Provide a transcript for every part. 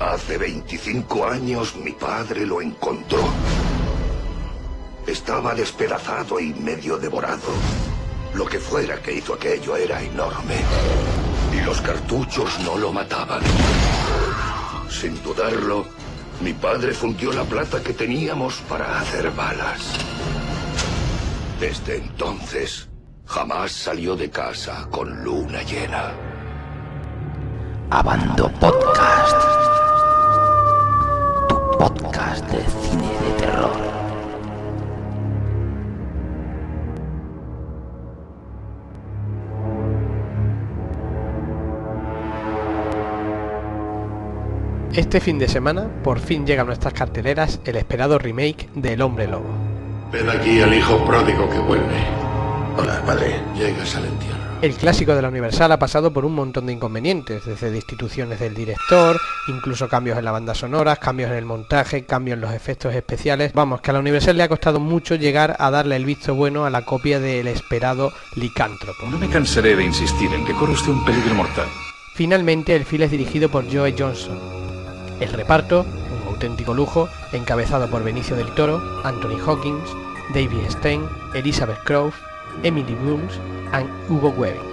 Hace 25 años mi padre lo encontró. Estaba despedazado y medio devorado. Lo que fuera que hizo aquello era enorme. Y los cartuchos no lo mataban. Sin dudarlo, mi padre fundió la plata que teníamos para hacer balas. Desde entonces, jamás salió de casa con luna llena. Abando Podcast. Podcast de cine de terror. Este fin de semana, por fin llega a nuestras carteleras el esperado remake de El Hombre Lobo. Ven aquí al hijo pródigo que vuelve. Hola, padre. Llegas al entierro. El clásico de la Universal ha pasado por un montón de inconvenientes, desde destituciones del director, incluso cambios en la banda sonora, cambios en el montaje, cambios en los efectos especiales. Vamos, que a la Universal le ha costado mucho llegar a darle el visto bueno a la copia del esperado Licántropo. No me cansaré de insistir en que corre usted un peligro mortal. Finalmente, el film es dirigido por Joe Johnson. El reparto, un auténtico lujo, encabezado por Benicio del Toro, Anthony Hawkins, David Stein, Elizabeth Crowe, Emily Blunt y Hugo Weaving.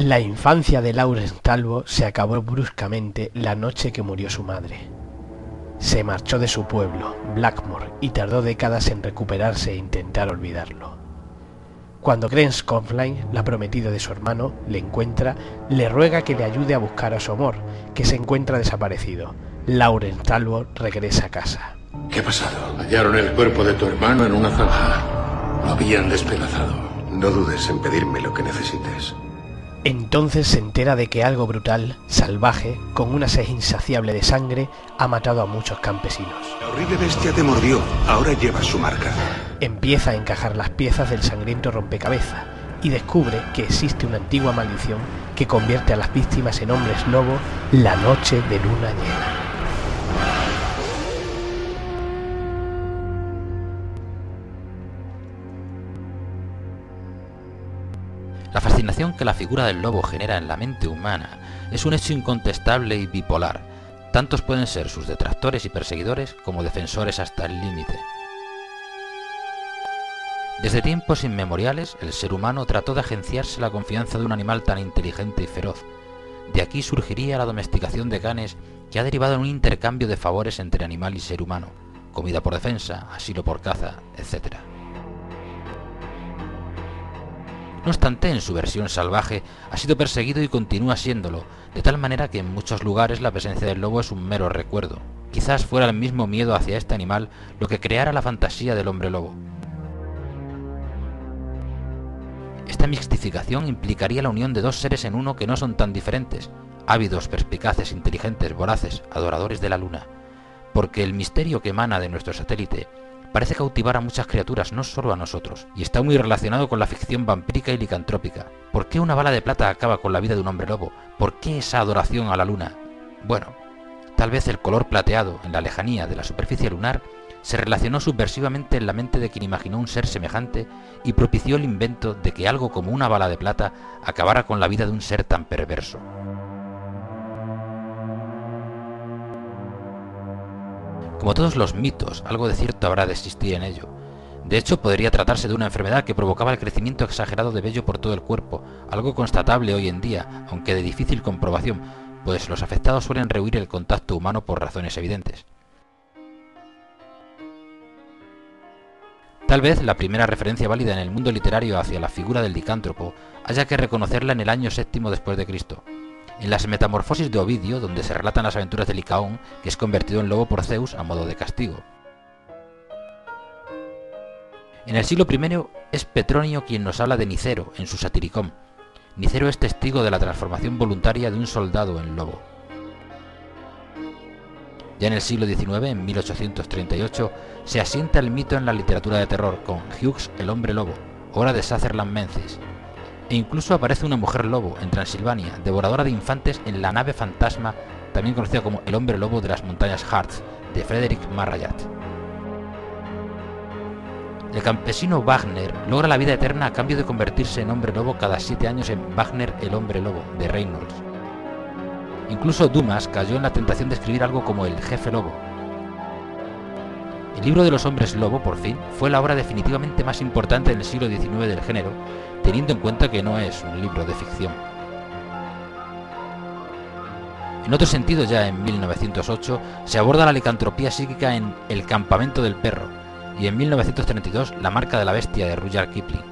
La infancia de Lawrence Talbot se acabó bruscamente la noche que murió su madre. Se marchó de su pueblo, Blackmore, y tardó décadas en recuperarse e intentar olvidarlo. Cuando Gren Scofline, la prometida de su hermano, le encuentra, le ruega que le ayude a buscar a su amor, que se encuentra desaparecido. Lawrence Talbot regresa a casa. ¿Qué ha pasado? Hallaron el cuerpo de tu hermano en una zanja. Lo habían despedazado. No dudes en pedirme lo que necesites. Entonces se entera de que algo brutal, salvaje, con una sed insaciable de sangre, ha matado a muchos campesinos. La horrible bestia te mordió. Ahora llevas su marca. Empieza a encajar las piezas del sangriento rompecabezas y descubre que existe una antigua maldición que convierte a las víctimas en hombres lobo la noche de luna llena. La fascinación que la figura del lobo genera en la mente humana es un hecho incontestable y bipolar. Tantos pueden ser sus detractores y perseguidores como defensores hasta el límite. Desde tiempos inmemoriales, el ser humano trató de agenciarse la confianza de un animal tan inteligente y feroz. De aquí surgiría la domesticación de canes que ha derivado en un intercambio de favores entre animal y ser humano, comida por defensa, asilo por caza, etc. No obstante, en su versión salvaje ha sido perseguido y continúa siéndolo, de tal manera que en muchos lugares la presencia del lobo es un mero recuerdo. Quizás fuera el mismo miedo hacia este animal lo que creara la fantasía del hombre lobo. Esta mixtificación implicaría la unión de dos seres en uno que no son tan diferentes, ávidos, perspicaces, inteligentes, voraces, adoradores de la luna, porque el misterio que emana de nuestro satélite parece cautivar a muchas criaturas, no solo a nosotros, y está muy relacionado con la ficción vampírica y licantrópica. ¿Por qué una bala de plata acaba con la vida de un hombre lobo? ¿Por qué esa adoración a la luna? Bueno, tal vez el color plateado en la lejanía de la superficie lunar se relacionó subversivamente en la mente de quien imaginó un ser semejante y propició el invento de que algo como una bala de plata acabara con la vida de un ser tan perverso. Como todos los mitos, algo de cierto habrá de existir en ello. De hecho, podría tratarse de una enfermedad que provocaba el crecimiento exagerado de vello por todo el cuerpo, algo constatable hoy en día, aunque de difícil comprobación, pues los afectados suelen rehuir el contacto humano por razones evidentes. Tal vez la primera referencia válida en el mundo literario hacia la figura del licántropo haya que reconocerla en el año séptimo después de Cristo, en las Metamorfosis de Ovidio, donde se relatan las aventuras de Licaón, que es convertido en lobo por Zeus a modo de castigo. En el siglo I es Petronio quien nos habla de Nicero en su Satiricón. Nicero es testigo de la transformación voluntaria de un soldado en lobo. Ya en el siglo XIX, en 1838, se asienta el mito en la literatura de terror con Hughes el hombre lobo, obra de Sutherland Menzies. E incluso aparece una mujer lobo en Transilvania, devoradora de infantes en la nave fantasma, también conocida como el hombre lobo de las montañas Harz, de Frederick Marrayat. El campesino Wagner logra la vida eterna a cambio de convertirse en hombre lobo cada siete años en Wagner el hombre lobo, de Reynolds. Incluso Dumas cayó en la tentación de escribir algo como el jefe lobo. El libro de los hombres lobo, por fin, fue la obra definitivamente más importante del siglo XIX del género, teniendo en cuenta que no es un libro de ficción. En otro sentido, ya en 1908, se aborda la licantropía psíquica en El campamento del perro, y en 1932 La marca de la bestia de Rudyard Kipling.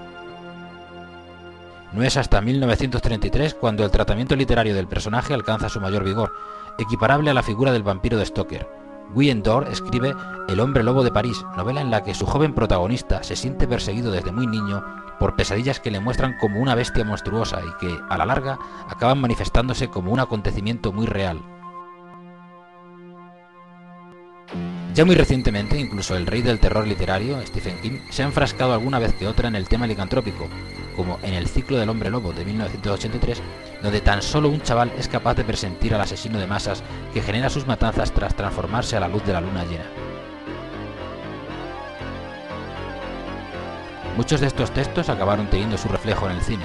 No es hasta 1933 cuando el tratamiento literario del personaje alcanza su mayor vigor, equiparable a la figura del vampiro de Stoker. Guyen escribe El hombre lobo de París, novela en la que su joven protagonista se siente perseguido desde muy niño por pesadillas que le muestran como una bestia monstruosa y que, a la larga, acaban manifestándose como un acontecimiento muy real. Ya muy recientemente, incluso el rey del terror literario, Stephen King, se ha enfrascado alguna vez que otra en el tema licantrópico, como en El ciclo del hombre lobo de 1983, donde tan solo un chaval es capaz de presentir al asesino de masas que genera sus matanzas tras transformarse a la luz de la luna llena. Muchos de estos textos acabaron teniendo su reflejo en el cine,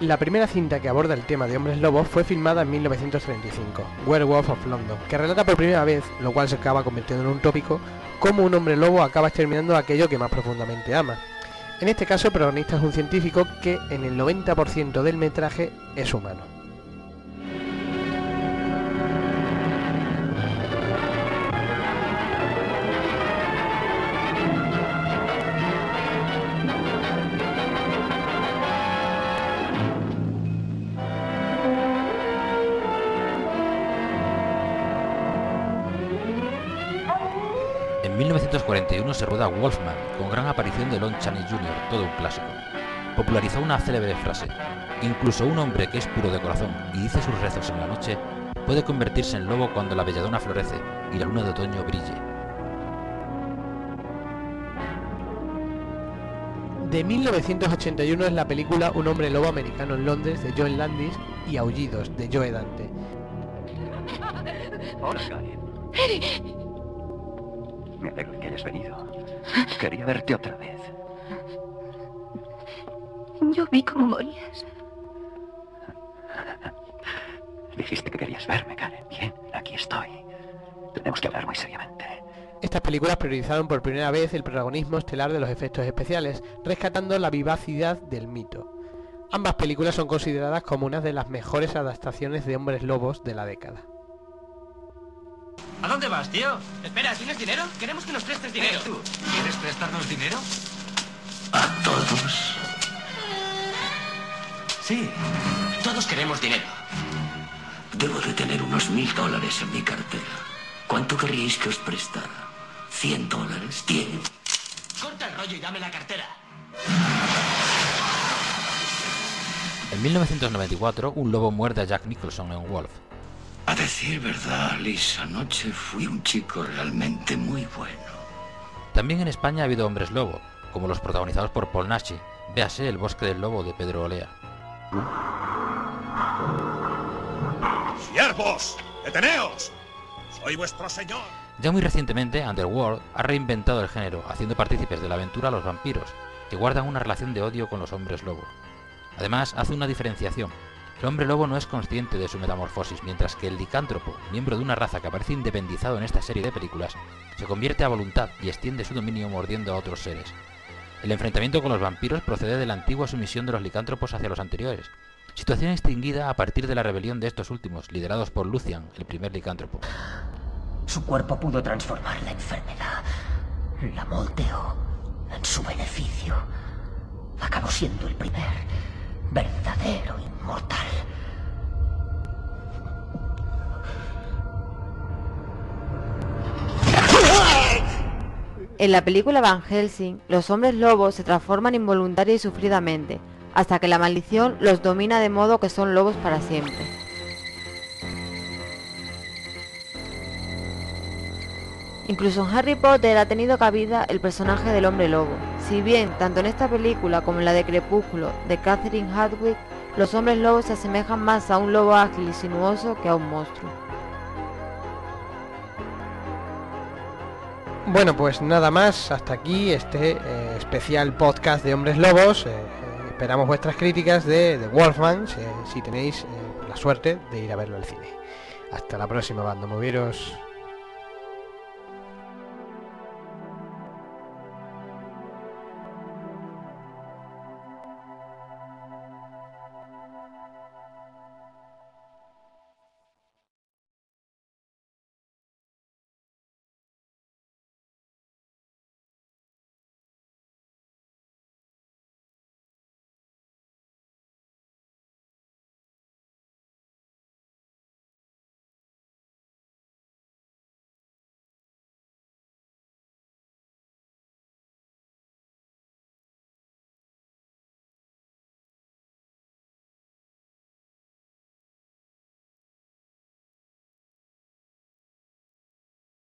La primera cinta que aborda el tema de hombres lobos fue filmada en 1935, Werewolf of London, que relata por primera vez, lo cual se acaba convirtiendo en un tópico, cómo un hombre lobo acaba exterminando aquello que más profundamente ama. En este caso el protagonista es un científico que en el 90% del metraje es humano. 1941 se rueda Wolfman, con gran aparición de Lon Chaney Jr., todo un clásico. Popularizó una célebre frase, incluso un hombre que es puro de corazón y dice sus rezos en la noche, puede convertirse en lobo cuando la belladona florece y la luna de otoño brille. De 1981 es la película Un hombre lobo americano en Londres de Joel Landis y Aullidos de Joe Dante. Hola, Karen. Me alegro que hayas venido. Quería verte otra vez. Yo vi cómo morías. Dijiste que querías verme, Karen. Bien, aquí estoy. Tenemos que hablar muy seriamente. Estas películas priorizaron por primera vez el protagonismo estelar de los efectos especiales, rescatando la vivacidad del mito. Ambas películas son consideradas como una de las mejores adaptaciones de hombres lobos de la década. ¿A dónde vas, tío? Espera, ¿tienes dinero? Queremos que nos prestes dinero. tú, ¿quieres prestarnos dinero? A todos. Sí, todos queremos dinero. Debo de tener unos mil dólares en mi cartera. ¿Cuánto querríais que os prestara? ¿Cien dólares? ¿Diez? Corta el rollo y dame la cartera. En 1994, un lobo muerde a Jack Nicholson en Wolf. Decir verdad, Liz, anoche fui un chico realmente muy bueno. También en España ha habido hombres lobo, como los protagonizados por Paul Nashi, véase El bosque del lobo de Pedro Olea. ¡Siervos! ¡Deteneos! ¡Soy vuestro señor! Ya muy recientemente, Underworld ha reinventado el género, haciendo partícipes de la aventura a los vampiros, que guardan una relación de odio con los hombres lobo. Además, hace una diferenciación. El hombre lobo no es consciente de su metamorfosis, mientras que el licántropo, miembro de una raza que aparece independizado en esta serie de películas, se convierte a voluntad y extiende su dominio mordiendo a otros seres. El enfrentamiento con los vampiros procede de la antigua sumisión de los licántropos hacia los anteriores, situación extinguida a partir de la rebelión de estos últimos, liderados por Lucian, el primer licántropo. Su cuerpo pudo transformar la enfermedad. La moldeó en su beneficio. Acabó siendo el primer verdadero inmortal. En la película Van Helsing, los hombres lobos se transforman involuntaria y sufridamente, hasta que la maldición los domina de modo que son lobos para siempre. Incluso en Harry Potter ha tenido cabida el personaje del hombre lobo. Si bien, tanto en esta película como en la de Crepúsculo de Catherine Hardwick, los hombres lobos se asemejan más a un lobo ágil y sinuoso que a un monstruo. Bueno, pues nada más, hasta aquí este eh, especial podcast de Hombres Lobos. Eh, eh, esperamos vuestras críticas de, de Wolfman, si, tenéis la suerte de ir a verlo al cine. Hasta la próxima, banda moviros.